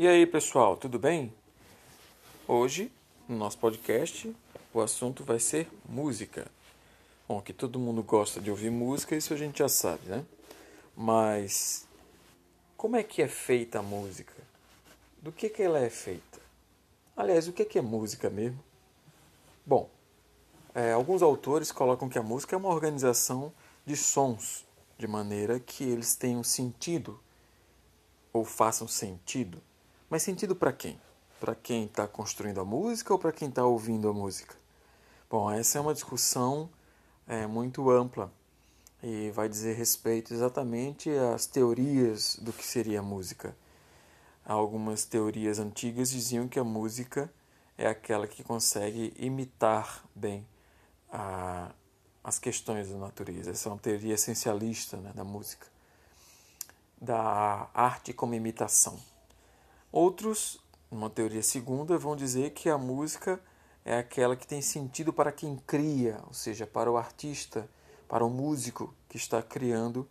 E aí, pessoal, tudo bem? Hoje, no nosso podcast, o assunto vai ser música. Bom, que todo mundo gosta de ouvir música, isso a gente já sabe, né? Mas como é que é feita a música? Do que, que ela é feita? Aliás, o que, que é música mesmo? Bom, é, alguns autores colocam que a música é uma organização de sons, de maneira que eles tenham sentido ou façam sentido. Mas sentido para quem? Para quem está construindo a música ou para quem está ouvindo a música? Bom, essa é uma discussão é, muito ampla e vai dizer respeito exatamente às teorias do que seria a música. Algumas teorias antigas diziam que a música é aquela que consegue imitar bem a, as questões da natureza. Essa é uma teoria essencialista né, da música, da arte como imitação. Outros, uma teoria segunda, vão dizer que a música é aquela que tem sentido para quem cria, ou seja, para o artista para o músico que está criando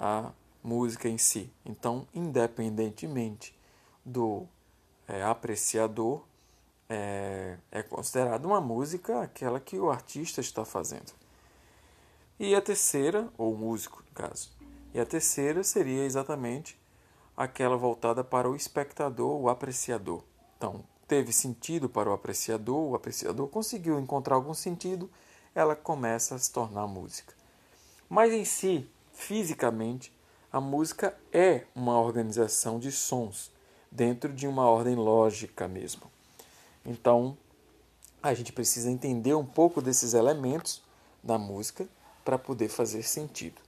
a música em si. Então, independentemente do é, apreciador, é, é considerada uma música aquela que o artista está fazendo. E a terceira, ou músico, no caso. E a terceira seria exatamente aquela voltada para o espectador, o apreciador. Então, teve sentido para o apreciador, o apreciador conseguiu encontrar algum sentido, ela começa a se tornar música. Mas em si, fisicamente, a música é uma organização de sons dentro de uma ordem lógica mesmo. Então, a gente precisa entender um pouco desses elementos da música para poder fazer sentido.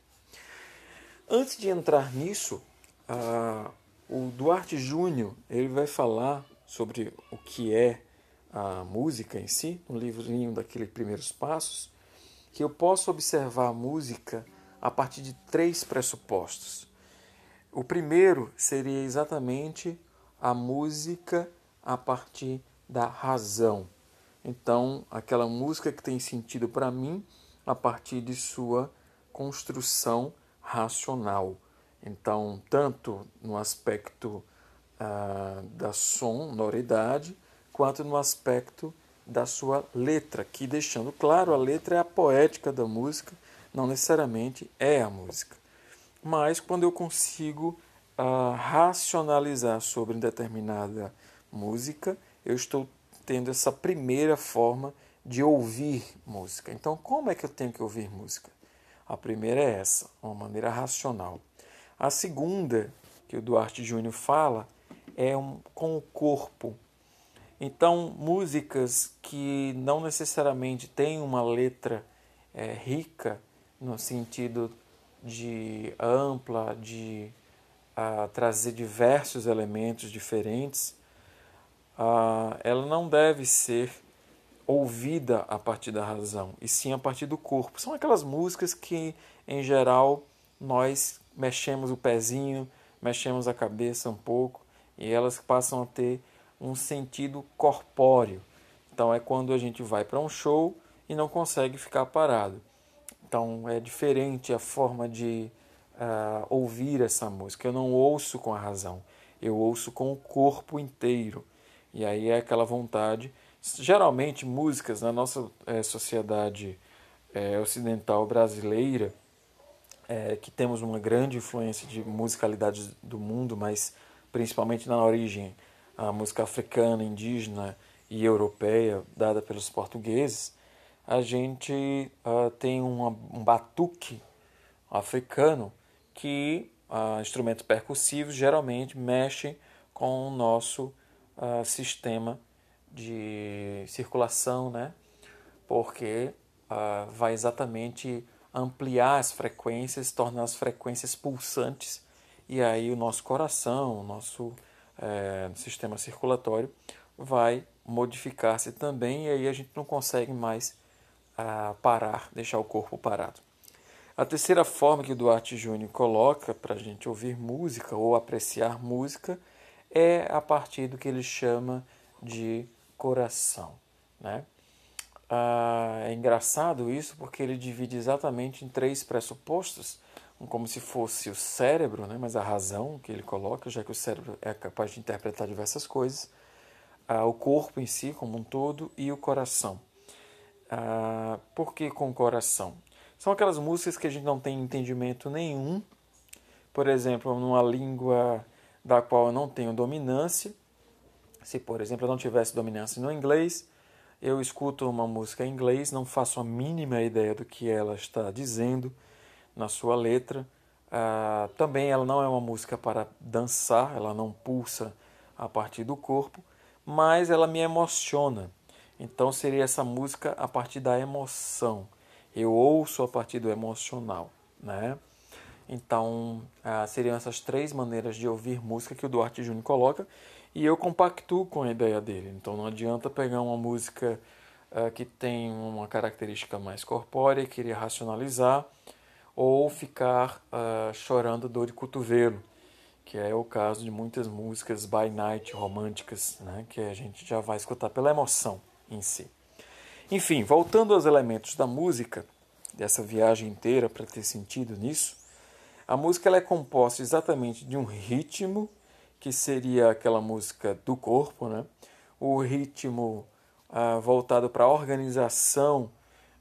Antes de entrar nisso, uh, o Duarte Júnior ele vai falar sobre o que é a música em si, no livrinho daqueles primeiros passos, que eu posso observar a música a partir de três pressupostos. O primeiro seria exatamente a música a partir da razão. Então, aquela música que tem sentido para mim a partir de sua construção racional. Então, tanto no aspecto ah, da sonoridade, quanto no aspecto da sua letra, que deixando claro, a letra é a poética da música, não necessariamente é a música. Mas quando eu consigo uh, racionalizar sobre determinada música, eu estou tendo essa primeira forma de ouvir música. Então, como é que eu tenho que ouvir música? A primeira é essa, uma maneira racional. A segunda, que o Duarte Júnior fala, é um, com o corpo, então, músicas que não necessariamente têm uma letra é, rica, no sentido de ampla, de uh, trazer diversos elementos diferentes, uh, ela não deve ser ouvida a partir da razão, e sim a partir do corpo. São aquelas músicas que, em geral, nós mexemos o pezinho, mexemos a cabeça um pouco, e elas passam a ter um sentido corpóreo. Então é quando a gente vai para um show e não consegue ficar parado. Então é diferente a forma de uh, ouvir essa música. Eu não ouço com a razão, eu ouço com o corpo inteiro. E aí é aquela vontade. Geralmente, músicas na nossa é, sociedade é, ocidental brasileira, é, que temos uma grande influência de musicalidade do mundo, mas principalmente na origem a música africana, indígena e europeia dada pelos portugueses, a gente uh, tem uma, um batuque africano que uh, instrumentos percussivos geralmente mexem com o nosso uh, sistema de circulação, né? porque uh, vai exatamente ampliar as frequências, tornar as frequências pulsantes, e aí o nosso coração, o nosso é, sistema circulatório vai modificar-se também e aí a gente não consegue mais ah, parar, deixar o corpo parado. A terceira forma que o Duarte Júnior coloca para a gente ouvir música ou apreciar música é a partir do que ele chama de coração. Né? Ah, é engraçado isso porque ele divide exatamente em três pressupostos, como se fosse o cérebro, né? mas a razão que ele coloca, já que o cérebro é capaz de interpretar diversas coisas, ah, o corpo em si como um todo e o coração. Ah, por que com o coração? São aquelas músicas que a gente não tem entendimento nenhum, por exemplo, numa língua da qual eu não tenho dominância. Se, por exemplo, eu não tivesse dominância no inglês, eu escuto uma música em inglês, não faço a mínima ideia do que ela está dizendo na sua letra. Ah, também ela não é uma música para dançar, ela não pulsa a partir do corpo, mas ela me emociona. Então seria essa música a partir da emoção. Eu ouço a partir do emocional, né? Então ah, seriam essas três maneiras de ouvir música que o Duarte Júnior coloca e eu compactuo com a ideia dele. Então não adianta pegar uma música ah, que tem uma característica mais corpórea e querer racionalizar ou ficar uh, chorando dor de cotovelo, que é o caso de muitas músicas by night românticas, né, que a gente já vai escutar pela emoção em si. Enfim, voltando aos elementos da música, dessa viagem inteira para ter sentido nisso, a música ela é composta exatamente de um ritmo, que seria aquela música do corpo, né? o ritmo uh, voltado para a organização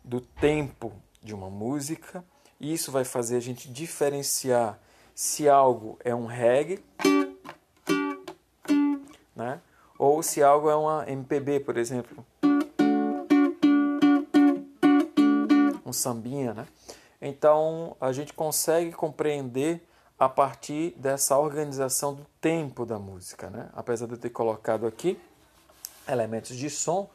do tempo de uma música, isso vai fazer a gente diferenciar se algo é um reggae, né? ou se algo é uma MPB, por exemplo. Um sambinha, né? Então a gente consegue compreender a partir dessa organização do tempo da música, né? Apesar de eu ter colocado aqui elementos de som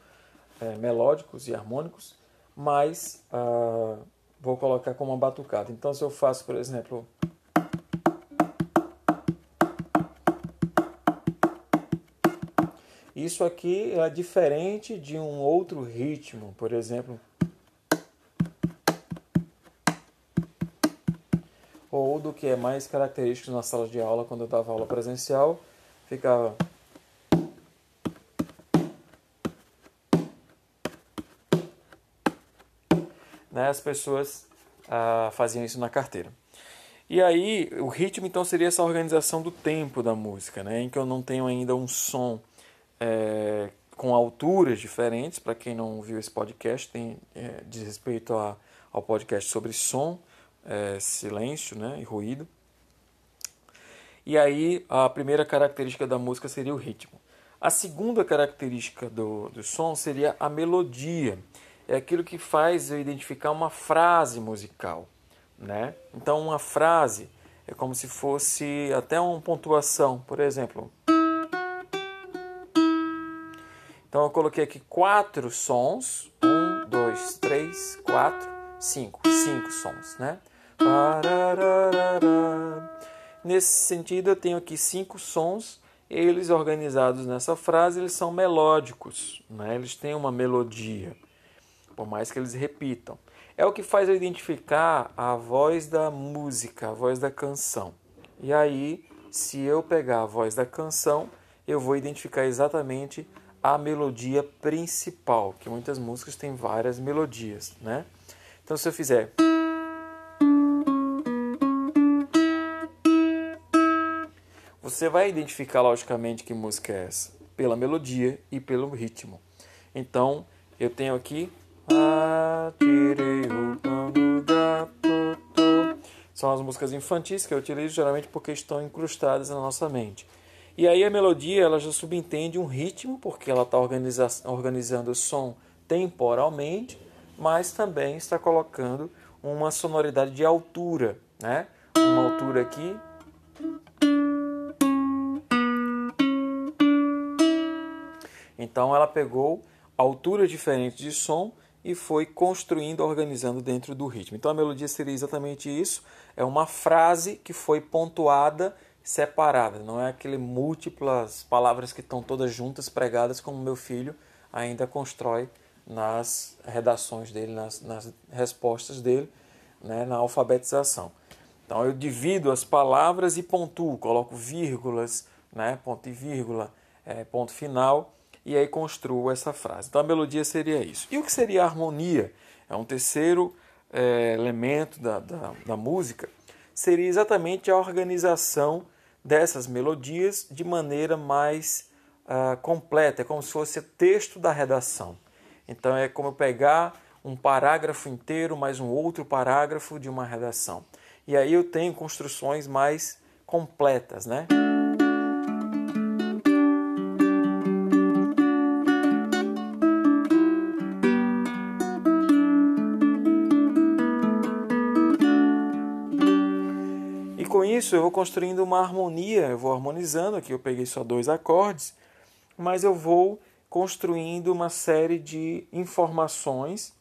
é, melódicos e harmônicos, mas uh, vou colocar como uma batucada. Então, se eu faço, por exemplo, isso aqui é diferente de um outro ritmo, por exemplo, do que é mais característico na sala de aula quando eu dava aula presencial, ficava né, as pessoas ah, faziam isso na carteira. E aí, o ritmo então seria essa organização do tempo da música, né, em que eu não tenho ainda um som é, com alturas diferentes. Para quem não viu esse podcast, tem é, diz respeito a, ao podcast sobre som, é, silêncio né, e ruído. E aí, a primeira característica da música seria o ritmo. A segunda característica do, do som seria a melodia é aquilo que faz eu identificar uma frase musical, né? Então uma frase é como se fosse até uma pontuação, por exemplo. Então eu coloquei aqui quatro sons, um, dois, três, quatro, cinco, cinco sons, né? Nesse sentido eu tenho aqui cinco sons, eles organizados nessa frase eles são melódicos, né? Eles têm uma melodia por mais que eles repitam. É o que faz eu identificar a voz da música, a voz da canção. E aí, se eu pegar a voz da canção, eu vou identificar exatamente a melodia principal, que muitas músicas têm várias melodias, né? Então, se eu fizer você vai identificar logicamente que música é essa, pela melodia e pelo ritmo. Então, eu tenho aqui tirei o pano gato. São as músicas infantis que eu utilizo geralmente porque estão incrustadas na nossa mente. E aí a melodia ela já subentende um ritmo, porque ela está organiza organizando o som temporalmente, mas também está colocando uma sonoridade de altura, né? Uma altura aqui. Então ela pegou alturas diferentes de som e foi construindo, organizando dentro do ritmo. Então a melodia seria exatamente isso, é uma frase que foi pontuada, separada, não é aquele múltiplas palavras que estão todas juntas pregadas como meu filho ainda constrói nas redações dele, nas, nas respostas dele, né, na alfabetização. Então eu divido as palavras e pontuo, coloco vírgulas, né, ponto e vírgula, é, ponto final e aí construo essa frase. Então a melodia seria isso. E o que seria a harmonia? É um terceiro é, elemento da, da, da música. seria exatamente a organização dessas melodias de maneira mais uh, completa, é como se fosse texto da redação. Então é como eu pegar um parágrafo inteiro mais um outro parágrafo de uma redação. E aí eu tenho construções mais completas, né? Isso eu vou construindo uma harmonia, eu vou harmonizando, aqui eu peguei só dois acordes, mas eu vou construindo uma série de informações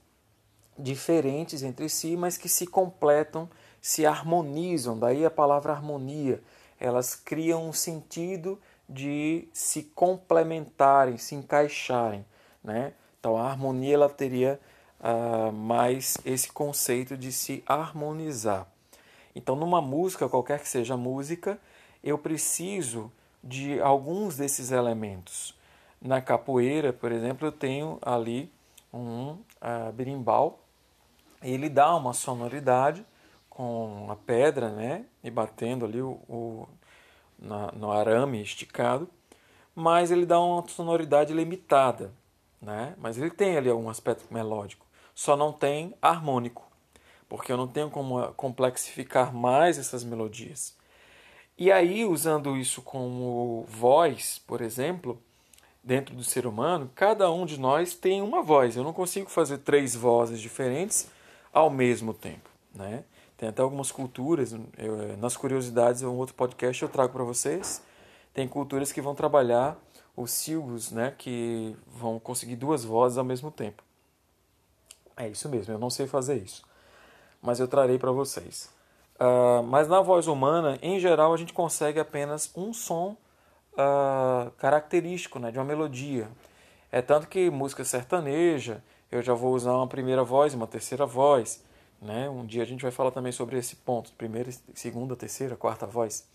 diferentes entre si, mas que se completam, se harmonizam, daí a palavra harmonia. Elas criam um sentido de se complementarem, se encaixarem. Né? Então a harmonia ela teria uh, mais esse conceito de se harmonizar. Então, numa música, qualquer que seja a música, eu preciso de alguns desses elementos. Na capoeira, por exemplo, eu tenho ali um uh, berimbau, ele dá uma sonoridade com a pedra, né, e batendo ali o, o na, no arame esticado, mas ele dá uma sonoridade limitada, né? Mas ele tem ali algum aspecto melódico, só não tem harmônico porque eu não tenho como ah, complexificar mais essas melodias. E aí, usando isso como voz, por exemplo, dentro do ser humano, cada um de nós tem uma voz. Eu não consigo fazer três vozes diferentes ao mesmo tempo, né? Tem até algumas culturas, eu, eh, nas curiosidades, um outro podcast eu trago para vocês. Tem culturas que vão trabalhar os silgos, né, que vão conseguir duas vozes ao mesmo tempo. É isso mesmo, eu não sei fazer isso mas eu trarei para vocês. Uh, mas na voz humana, em geral, a gente consegue apenas um som uh, característico né, de uma melodia. É tanto que música sertaneja, eu já vou usar uma primeira voz uma terceira voz. Né? Um dia a gente vai falar também sobre esse ponto, primeira, segunda, terceira, quarta voz.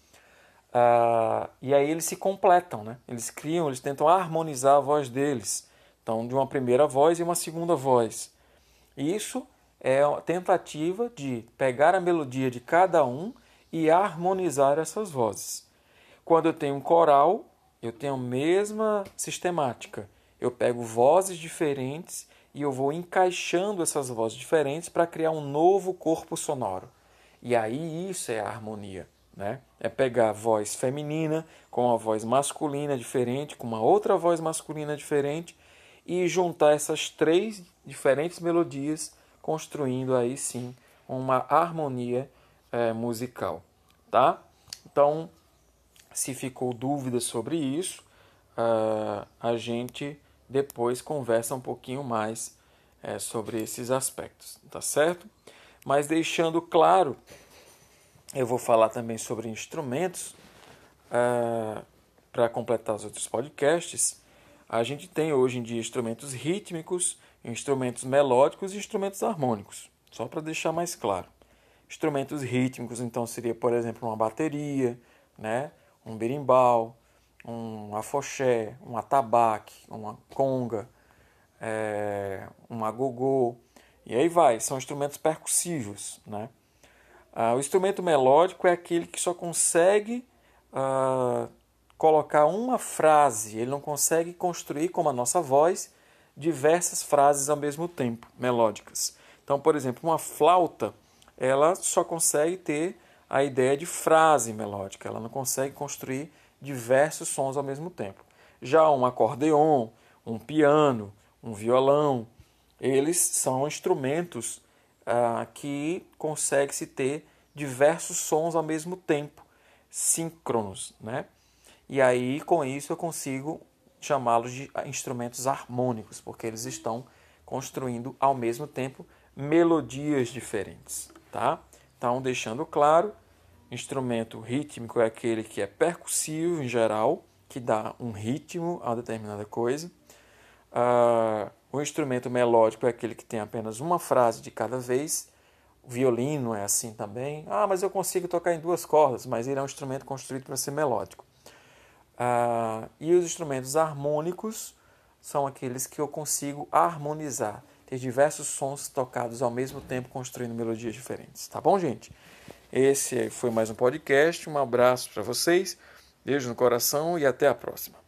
Uh, e aí eles se completam, né? eles criam, eles tentam harmonizar a voz deles. Então, de uma primeira voz e uma segunda voz. Isso é a tentativa de pegar a melodia de cada um e harmonizar essas vozes. Quando eu tenho um coral, eu tenho a mesma sistemática. Eu pego vozes diferentes e eu vou encaixando essas vozes diferentes para criar um novo corpo sonoro. E aí isso é a harmonia. Né? É pegar a voz feminina com a voz masculina diferente, com uma outra voz masculina diferente e juntar essas três diferentes melodias construindo aí sim uma harmonia é, musical, tá? Então, se ficou dúvida sobre isso, uh, a gente depois conversa um pouquinho mais é, sobre esses aspectos, tá certo? Mas deixando claro, eu vou falar também sobre instrumentos uh, para completar os outros podcasts. A gente tem hoje em dia instrumentos rítmicos instrumentos melódicos e instrumentos harmônicos, só para deixar mais claro. Instrumentos rítmicos, então, seria, por exemplo, uma bateria, né? um berimbau, um afoxé, um atabaque, uma conga, é, um agogô, e aí vai, são instrumentos percussivos. Né? Ah, o instrumento melódico é aquele que só consegue ah, colocar uma frase, ele não consegue construir como a nossa voz diversas frases ao mesmo tempo, melódicas. Então, por exemplo, uma flauta, ela só consegue ter a ideia de frase melódica, ela não consegue construir diversos sons ao mesmo tempo. Já um acordeon, um piano, um violão, eles são instrumentos ah, que consegue-se ter diversos sons ao mesmo tempo, síncronos, né? E aí, com isso, eu consigo chamá-los de instrumentos harmônicos, porque eles estão construindo ao mesmo tempo melodias diferentes, tá? Então, deixando claro, instrumento rítmico é aquele que é percussivo em geral, que dá um ritmo a determinada coisa. Uh, o instrumento melódico é aquele que tem apenas uma frase de cada vez. O violino é assim também. Ah, mas eu consigo tocar em duas cordas, mas ele é um instrumento construído para ser melódico. Ah, e os instrumentos harmônicos são aqueles que eu consigo harmonizar, ter diversos sons tocados ao mesmo tempo, construindo melodias diferentes. Tá bom, gente? Esse foi mais um podcast. Um abraço para vocês, beijo no coração e até a próxima.